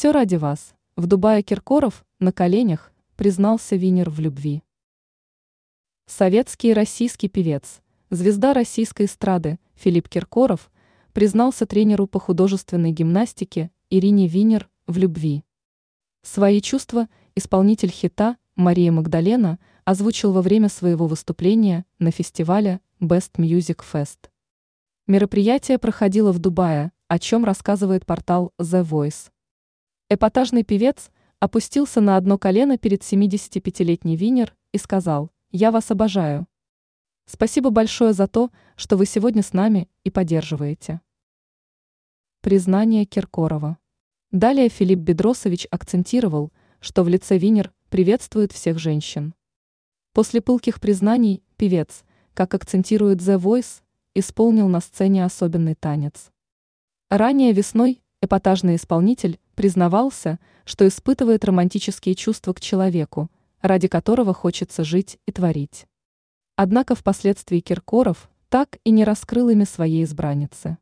все ради вас. В Дубае Киркоров на коленях признался Винер в любви. Советский и российский певец, звезда российской эстрады Филипп Киркоров признался тренеру по художественной гимнастике Ирине Винер в любви. Свои чувства исполнитель хита Мария Магдалена озвучил во время своего выступления на фестивале Best Music Fest. Мероприятие проходило в Дубае, о чем рассказывает портал The Voice. Эпатажный певец опустился на одно колено перед 75-летней Винер и сказал «Я вас обожаю». Спасибо большое за то, что вы сегодня с нами и поддерживаете. Признание Киркорова. Далее Филипп Бедросович акцентировал, что в лице Винер приветствует всех женщин. После пылких признаний певец, как акцентирует The Voice, исполнил на сцене особенный танец. Ранее весной эпатажный исполнитель признавался, что испытывает романтические чувства к человеку, ради которого хочется жить и творить. Однако впоследствии Киркоров так и не раскрыл ими своей избранницы.